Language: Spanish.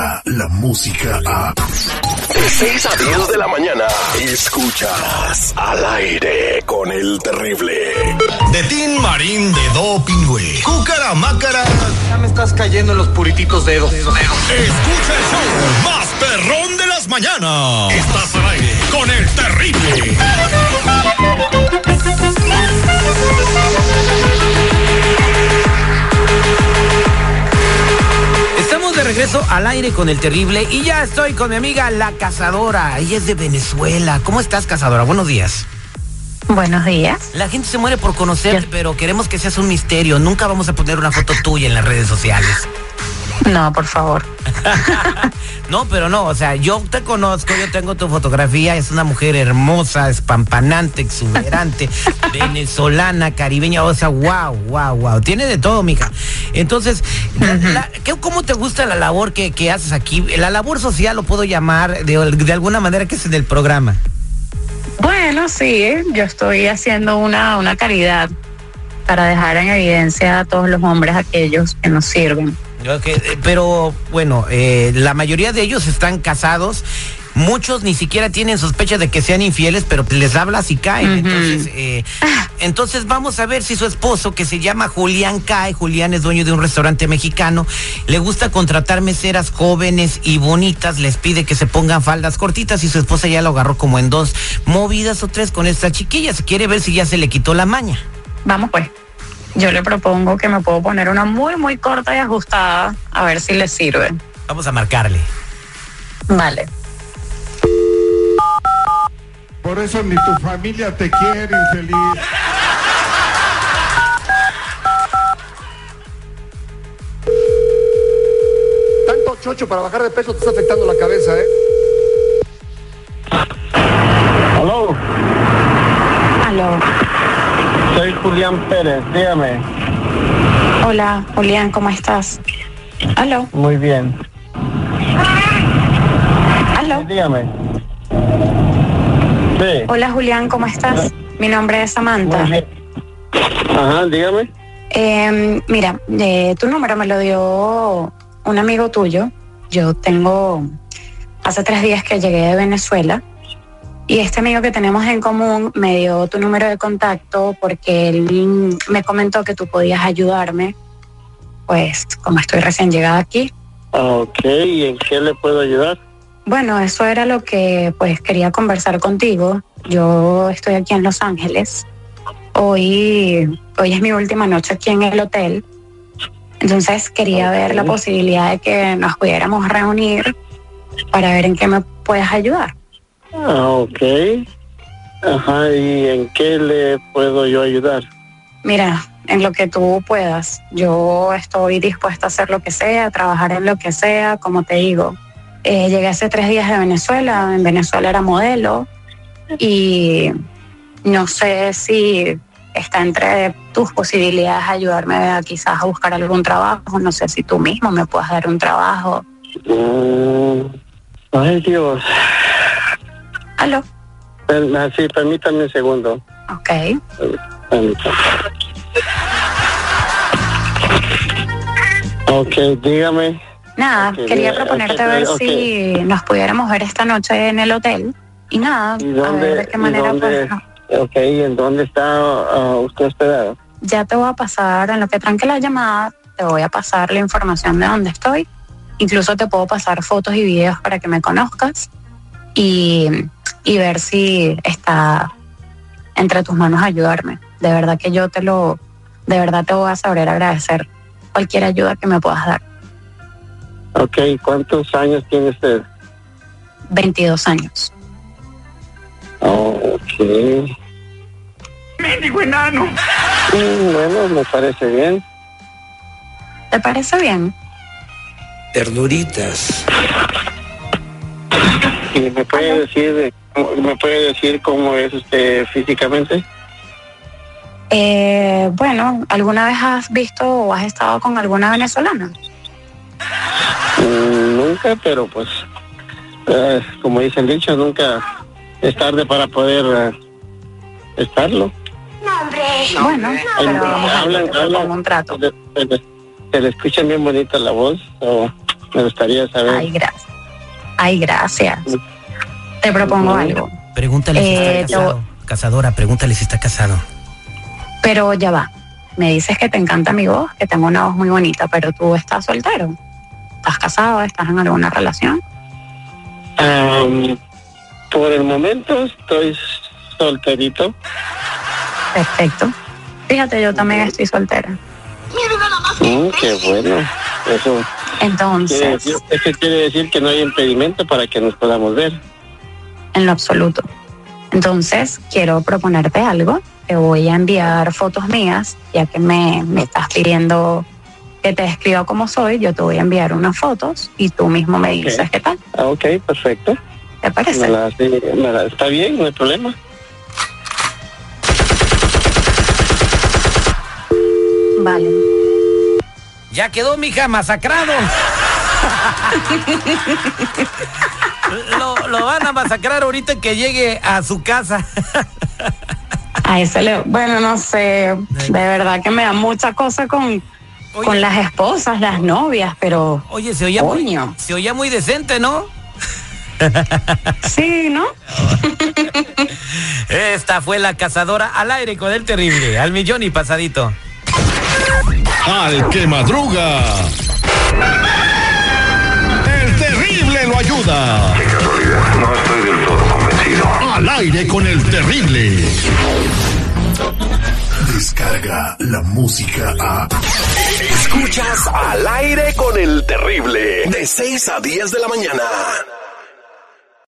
llega la música a... De 6 a 10 de la mañana, escuchas al aire con el terrible. De Tin Marín de Do Pingüe. Cúcara Mácara. Ya me estás cayendo en los purititos dedos. Escucha el show más perrón de las mañanas. Estás al aire con el terrible. Regreso al aire con el terrible y ya estoy con mi amiga la cazadora. Ella es de Venezuela. ¿Cómo estás, cazadora? Buenos días. Buenos días. La gente se muere por conocerte, pero queremos que seas un misterio. Nunca vamos a poner una foto tuya en las redes sociales. No, por favor. no, pero no, o sea, yo te conozco, yo tengo tu fotografía, es una mujer hermosa, espampanante, exuberante, venezolana, caribeña, o sea, wow, wow, wow, tiene de todo, mija. Entonces, la- ¿qué- ¿cómo te gusta la labor que, que haces aquí? La labor social lo puedo llamar de, de alguna manera que es en el programa. Bueno, sí, yo estoy haciendo una, una caridad para dejar en evidencia a todos los hombres aquellos que nos sirven. Ok, eh, pero bueno, eh, la mayoría de ellos están casados. Muchos ni siquiera tienen sospecha de que sean infieles, pero les hablas y caen. Entonces, eh, entonces vamos a ver si su esposo, que se llama Julián Cae, Julián es dueño de un restaurante mexicano, le gusta contratar meseras jóvenes y bonitas, les pide que se pongan faldas cortitas y su esposa ya lo agarró como en dos movidas o tres con esta chiquilla. Se quiere ver si ya se le quitó la maña. Vamos pues. Yo le propongo que me puedo poner una muy, muy corta y ajustada, a ver si le sirve. Vamos a marcarle. Vale. Por eso ni tu familia te quiere, infeliz. Tanto chocho para bajar de peso te está afectando la cabeza, ¿eh? Julián Pérez, dígame. Hola, Julián, ¿cómo estás? Aló. Muy bien. Aló. Dígame. Sí. Hola, Julián, ¿cómo estás? Mi nombre es Samantha. Muy bien. Ajá, dígame. Eh, mira, eh, tu número me lo dio un amigo tuyo. Yo tengo hace tres días que llegué de Venezuela y este amigo que tenemos en común me dio tu número de contacto porque él me comentó que tú podías ayudarme, pues como estoy recién llegada aquí. Ok, ¿y en qué le puedo ayudar? Bueno, eso era lo que pues quería conversar contigo. Yo estoy aquí en Los Ángeles. Hoy, hoy es mi última noche aquí en el hotel. Entonces quería ver la posibilidad de que nos pudiéramos reunir para ver en qué me puedes ayudar. Ah, ok. Ajá, ¿y en qué le puedo yo ayudar? Mira, en lo que tú puedas. Yo estoy dispuesta a hacer lo que sea, a trabajar en lo que sea, como te digo. Eh, llegué hace tres días de Venezuela, en Venezuela era modelo y no sé si está entre tus posibilidades ayudarme a quizás a buscar algún trabajo, no sé si tú mismo me puedas dar un trabajo. Mm, ay, Dios. Aló, Per- ah, Sí, permítame un segundo. ok. Permítame. Ok, dígame. Nada, quería proponerte ok, ver si nos pudiéramos ver esta noche en el hotel y nada, ¿Y a ver de dónde, qué manera dónde, pues, ok, ¿en dónde está ah, usted hospedado? Ya te voy a pasar, en lo que tranque la llamada, te voy a pasar la información de dónde estoy. Incluso te puedo pasar fotos y videos para que me conozcas y, y ver si está entre tus manos ayudarme. De verdad que yo te lo, de verdad te voy a saber agradecer cualquier ayuda que me puedas dar. Ok, ¿cuántos años tiene usted? 22 años. Oh, ok. ¡Mendigo enano! Mm, bueno, me parece bien. ¿Te parece bien? Ternuritas. ¿Y me puede decir, de- me puede decir cómo es usted físicamente? Eh, bueno, ¿alguna vez has visto o has estado con alguna venezolana? Mm, nunca, pero pues, eh, como dice el dicho, nunca es tarde para poder eh, estarlo. Bueno, pero vamos a hablan, hablan, un trato. le- se le escucha bien bonita la voz. o- Me gustaría saber. Ay, gracias. Ay, gracias. Te propongo algo. Pregúntale si Eh, está casado. Cazadora, pregúntale si está casado. Pero ya va. Me dices que te encanta mi voz, que tengo una voz muy bonita, pero tú estás soltero. ¿Estás casado? ¿Estás en alguna relación? Por el momento estoy solterito. Perfecto. Fíjate, yo también estoy soltera. Mm, qué bueno. Eso quiere, Entonces, decir, eso quiere decir que no hay impedimento para que nos podamos ver. en lo absoluto. Entonces, quiero proponerte algo. Te voy a enviar fotos mías, ya que me, me estás pidiendo que te escriba como soy. Yo te voy a enviar unas fotos y tú mismo me dices qué tal. Ah, ok, perfecto. ¿Te parece? Me la- sí, me la- está bien, no hay problema. Vale. Ya quedó, mija, masacrado. lo, lo van a masacrar ahorita que llegue a su casa. A ese le, bueno, no sé, de verdad que me da mucha cosa con, Oye. con las esposas, las novias, pero Oye, se oía muy, se oía muy decente, ¿no? sí, ¿no? Esta fue la cazadora al aire con el terrible, al millón y pasadito. Al que madruga. El terrible lo ayuda. No estoy del todo convencido. Al aire con el terrible. Descarga la música a. Escuchas al aire con el terrible. De 6 a 10 de la mañana.